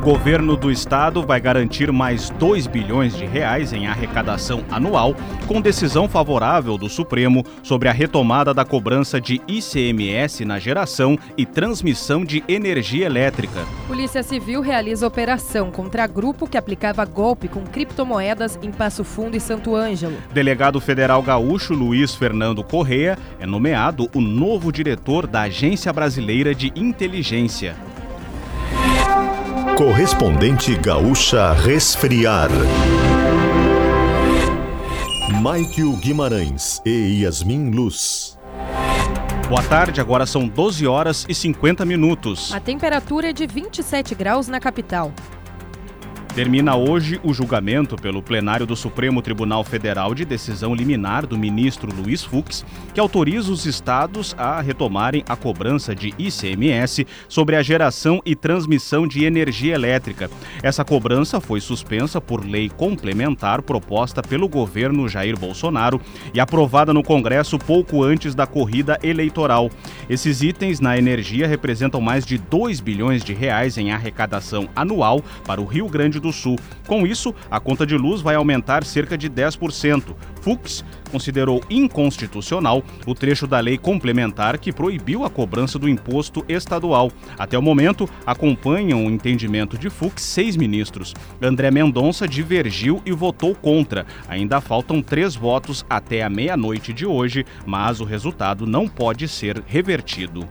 Governo do Estado vai garantir mais 2 bilhões de reais em arrecadação anual, com decisão favorável do Supremo sobre a retomada da cobrança de ICMS na geração e transmissão de energia elétrica. Polícia Civil realiza operação contra grupo que aplicava golpe com criptomoedas em Passo Fundo e Santo Ângelo. Delegado Federal Gaúcho Luiz Fernando Correia é nomeado o novo diretor da Agência Brasileira de Inteligência. Correspondente Gaúcha Resfriar. Maikio Guimarães e Yasmin Luz. Boa tarde, agora são 12 horas e 50 minutos. A temperatura é de 27 graus na capital. Termina hoje o julgamento pelo plenário do Supremo Tribunal Federal de decisão liminar do ministro Luiz Fux, que autoriza os estados a retomarem a cobrança de ICMS sobre a geração e transmissão de energia elétrica. Essa cobrança foi suspensa por lei complementar proposta pelo governo Jair Bolsonaro e aprovada no Congresso pouco antes da corrida eleitoral. Esses itens na energia representam mais de 2 bilhões de reais em arrecadação anual para o Rio Grande do Sul. Com isso, a conta de luz vai aumentar cerca de 10%. Fux considerou inconstitucional o trecho da lei complementar que proibiu a cobrança do imposto estadual. Até o momento, acompanham o entendimento de Fux seis ministros. André Mendonça divergiu e votou contra. Ainda faltam três votos até a meia-noite de hoje, mas o resultado não pode ser revertido.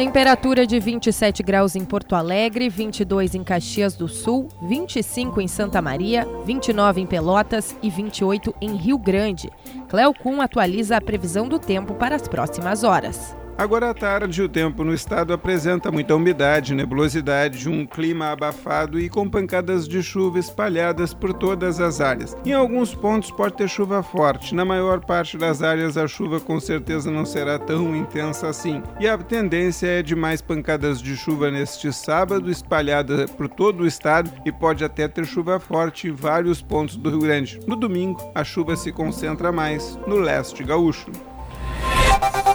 Temperatura de 27 graus em Porto Alegre, 22 em Caxias do Sul, 25 em Santa Maria, 29 em Pelotas e 28 em Rio Grande. Cleo Kuhn atualiza a previsão do tempo para as próximas horas. Agora à tarde, o tempo no estado apresenta muita umidade, nebulosidade, um clima abafado e com pancadas de chuva espalhadas por todas as áreas. Em alguns pontos pode ter chuva forte, na maior parte das áreas a chuva com certeza não será tão intensa assim. E a tendência é de mais pancadas de chuva neste sábado, espalhada por todo o estado e pode até ter chuva forte em vários pontos do Rio Grande. No domingo, a chuva se concentra mais no leste gaúcho.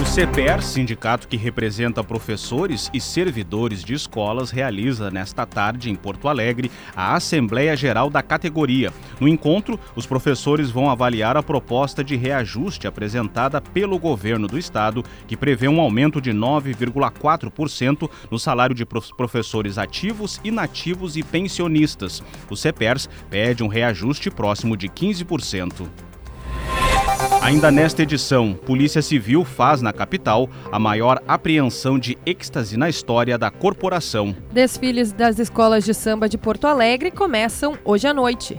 O CPER, sindicato que representa professores e servidores de escolas, realiza nesta tarde em Porto Alegre a Assembleia Geral da categoria. No encontro, os professores vão avaliar a proposta de reajuste apresentada pelo governo do estado, que prevê um aumento de 9,4% no salário de professores ativos, inativos e pensionistas. O CPERS pede um reajuste próximo de 15%. Ainda nesta edição, Polícia Civil faz na capital a maior apreensão de êxtase na história da corporação. Desfiles das escolas de samba de Porto Alegre começam hoje à noite.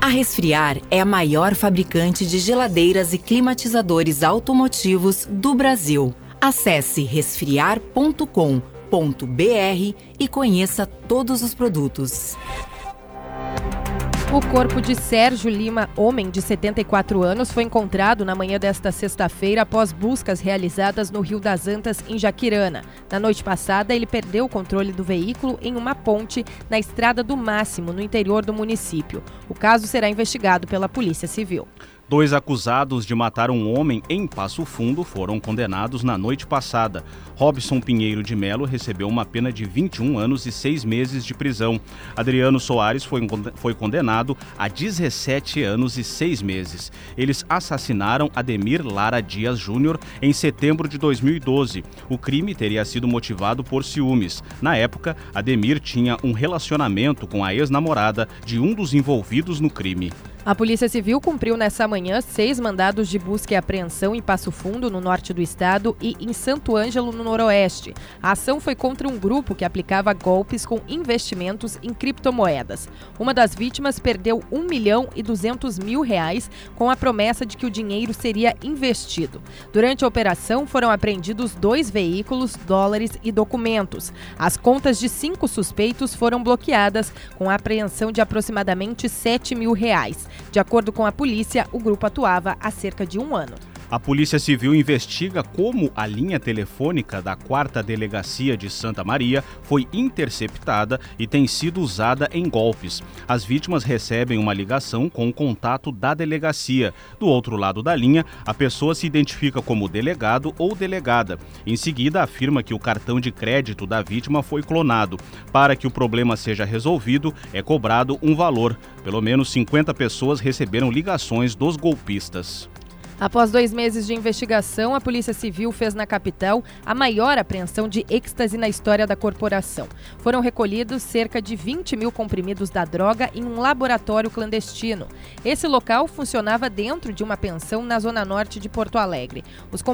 A Resfriar é a maior fabricante de geladeiras e climatizadores automotivos do Brasil. Acesse resfriar.com.br e conheça todos os produtos. O corpo de Sérgio Lima, homem de 74 anos, foi encontrado na manhã desta sexta-feira após buscas realizadas no Rio das Antas, em Jaquirana. Na noite passada, ele perdeu o controle do veículo em uma ponte na Estrada do Máximo, no interior do município. O caso será investigado pela Polícia Civil. Dois acusados de matar um homem em Passo Fundo foram condenados na noite passada. Robson Pinheiro de Melo recebeu uma pena de 21 anos e 6 meses de prisão. Adriano Soares foi, condenado a 17 anos e 6 meses. Eles assassinaram Ademir Lara Dias Júnior em setembro de 2012. O crime teria sido motivado por ciúmes. Na época, Ademir tinha um relacionamento com a ex-namorada de um dos envolvidos no crime. A Polícia Civil cumpriu nessa manhã seis mandados de busca e apreensão em Passo Fundo, no norte do estado, e em Santo Ângelo, no noroeste. A ação foi contra um grupo que aplicava golpes com investimentos em criptomoedas. Uma das vítimas perdeu 1 milhão e 200 mil reais com a promessa de que o dinheiro seria investido. Durante a operação foram apreendidos dois veículos, dólares e documentos. As contas de cinco suspeitos foram bloqueadas com a apreensão de aproximadamente 7 mil reais. De acordo com a polícia, o grupo atuava há cerca de um ano. A Polícia Civil investiga como a linha telefônica da 4 Delegacia de Santa Maria foi interceptada e tem sido usada em golpes. As vítimas recebem uma ligação com o contato da delegacia. Do outro lado da linha, a pessoa se identifica como delegado ou delegada. Em seguida, afirma que o cartão de crédito da vítima foi clonado. Para que o problema seja resolvido, é cobrado um valor. Pelo menos 50 pessoas receberam ligações dos golpistas. Após dois meses de investigação, a Polícia Civil fez na capital a maior apreensão de êxtase na história da corporação. Foram recolhidos cerca de 20 mil comprimidos da droga em um laboratório clandestino. Esse local funcionava dentro de uma pensão na zona norte de Porto Alegre. Os,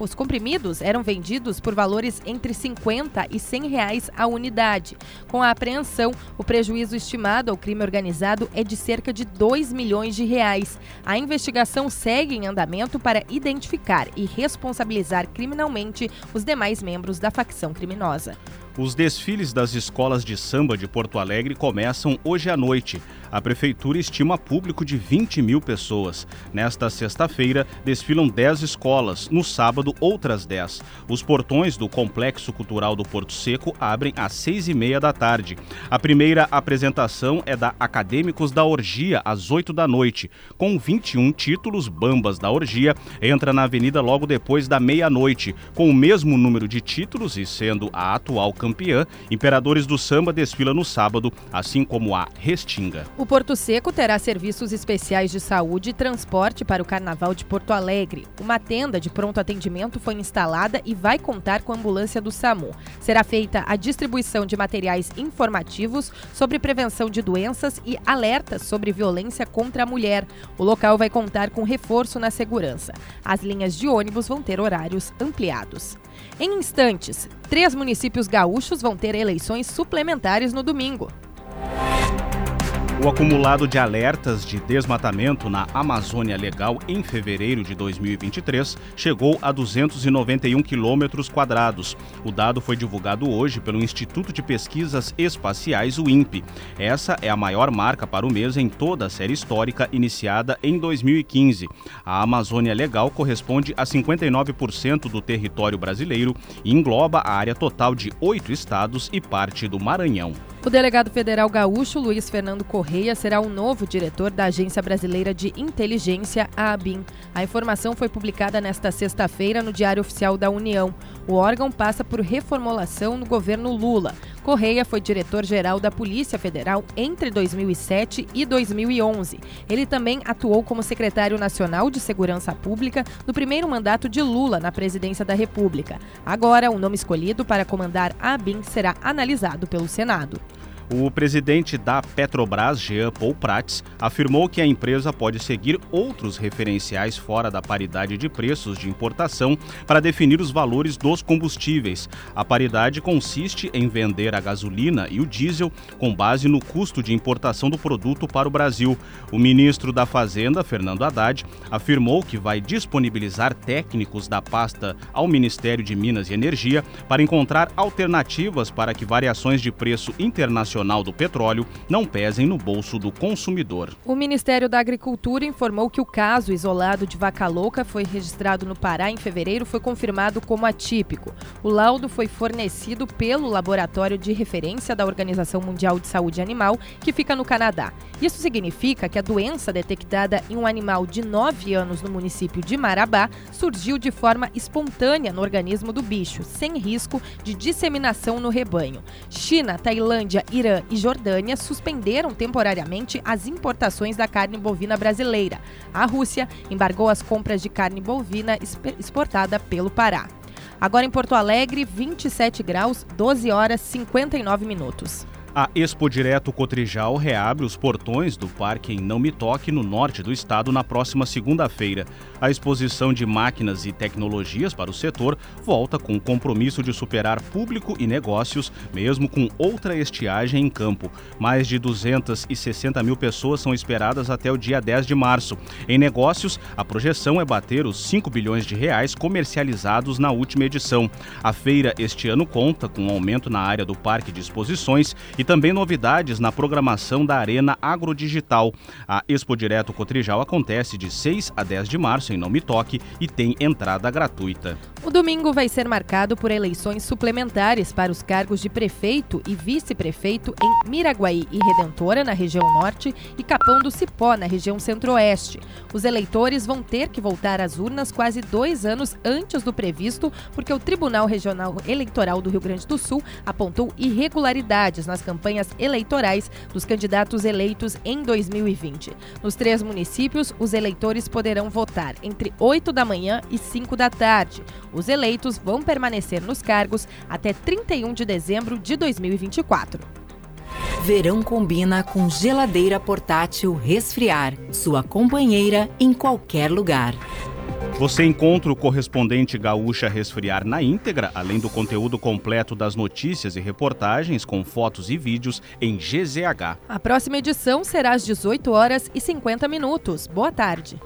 os comprimidos eram vendidos por valores entre 50 e 100 reais a unidade. Com a apreensão, o prejuízo estimado ao crime organizado é de cerca de 2 milhões de reais. A investigação segue em andamento para identificar e responsabilizar criminalmente os demais membros da facção criminosa. Os desfiles das escolas de samba de Porto Alegre começam hoje à noite. A prefeitura estima público de 20 mil pessoas. Nesta sexta-feira, desfilam 10 escolas, no sábado, outras 10. Os portões do Complexo Cultural do Porto Seco abrem às 6 e meia da tarde. A primeira apresentação é da Acadêmicos da Orgia, às 8 da noite. Com 21 títulos, Bambas da Orgia entra na avenida logo depois da meia-noite. Com o mesmo número de títulos e sendo a atual campeã, Imperadores do Samba desfila no sábado, assim como a Restinga. O Porto Seco terá serviços especiais de saúde e transporte para o Carnaval de Porto Alegre. Uma tenda de pronto atendimento foi instalada e vai contar com a ambulância do SAMU. Será feita a distribuição de materiais informativos sobre prevenção de doenças e alertas sobre violência contra a mulher. O local vai contar com reforço na segurança. As linhas de ônibus vão ter horários ampliados. Em instantes, três municípios gaúchos vão ter eleições suplementares no domingo. O acumulado de alertas de desmatamento na Amazônia Legal em fevereiro de 2023 chegou a 291 quilômetros quadrados. O dado foi divulgado hoje pelo Instituto de Pesquisas Espaciais, o INPE. Essa é a maior marca para o mês em toda a série histórica iniciada em 2015. A Amazônia Legal corresponde a 59% do território brasileiro e engloba a área total de oito estados e parte do Maranhão. O delegado federal gaúcho Luiz Fernando Correia será o novo diretor da Agência Brasileira de Inteligência, a ABIN. A informação foi publicada nesta sexta-feira no Diário Oficial da União. O órgão passa por reformulação no governo Lula. Correia foi diretor-geral da Polícia Federal entre 2007 e 2011. Ele também atuou como secretário nacional de Segurança Pública no primeiro mandato de Lula na presidência da República. Agora, o nome escolhido para comandar a ABIN será analisado pelo Senado. O presidente da Petrobras, Jean Paul Prats, afirmou que a empresa pode seguir outros referenciais fora da paridade de preços de importação para definir os valores dos combustíveis. A paridade consiste em vender a gasolina e o diesel com base no custo de importação do produto para o Brasil. O ministro da Fazenda, Fernando Haddad, afirmou que vai disponibilizar técnicos da pasta ao Ministério de Minas e Energia para encontrar alternativas para que variações de preço internacional Nacional do Petróleo não pesem no bolso do consumidor. O Ministério da Agricultura informou que o caso isolado de vaca louca foi registrado no Pará em fevereiro foi confirmado como atípico. O laudo foi fornecido pelo laboratório de referência da Organização Mundial de Saúde Animal, que fica no Canadá. Isso significa que a doença detectada em um animal de 9 anos no município de Marabá surgiu de forma espontânea no organismo do bicho, sem risco de disseminação no rebanho. China, Tailândia, Irã Irã e Jordânia suspenderam temporariamente as importações da carne bovina brasileira. A Rússia embargou as compras de carne bovina exportada pelo Pará. Agora em Porto Alegre, 27 graus, 12 horas 59 minutos. A Expo Direto Cotrijal reabre os portões do Parque em Não Me Toque, no norte do estado, na próxima segunda-feira. A exposição de máquinas e tecnologias para o setor volta com o compromisso de superar público e negócios, mesmo com outra estiagem em campo. Mais de 260 mil pessoas são esperadas até o dia 10 de março. Em negócios, a projeção é bater os 5 bilhões de reais comercializados na última edição. A feira este ano conta com um aumento na área do parque de exposições e E também novidades na programação da Arena Agrodigital. A Expo Direto Cotrijal acontece de 6 a 10 de março em Não Me Toque e tem entrada gratuita. O domingo vai ser marcado por eleições suplementares para os cargos de prefeito e vice-prefeito em Miraguaí e Redentora, na região norte, e Capão do Cipó, na região centro-oeste. Os eleitores vão ter que voltar às urnas quase dois anos antes do previsto, porque o Tribunal Regional Eleitoral do Rio Grande do Sul apontou irregularidades nas campanhas eleitorais dos candidatos eleitos em 2020. Nos três municípios, os eleitores poderão votar entre 8 da manhã e 5 da tarde. Os eleitos vão permanecer nos cargos até 31 de dezembro de 2024. Verão combina com geladeira portátil resfriar, sua companheira em qualquer lugar. Você encontra o correspondente Gaúcha Resfriar na íntegra, além do conteúdo completo das notícias e reportagens com fotos e vídeos em GZH. A próxima edição será às 18 horas e 50 minutos. Boa tarde.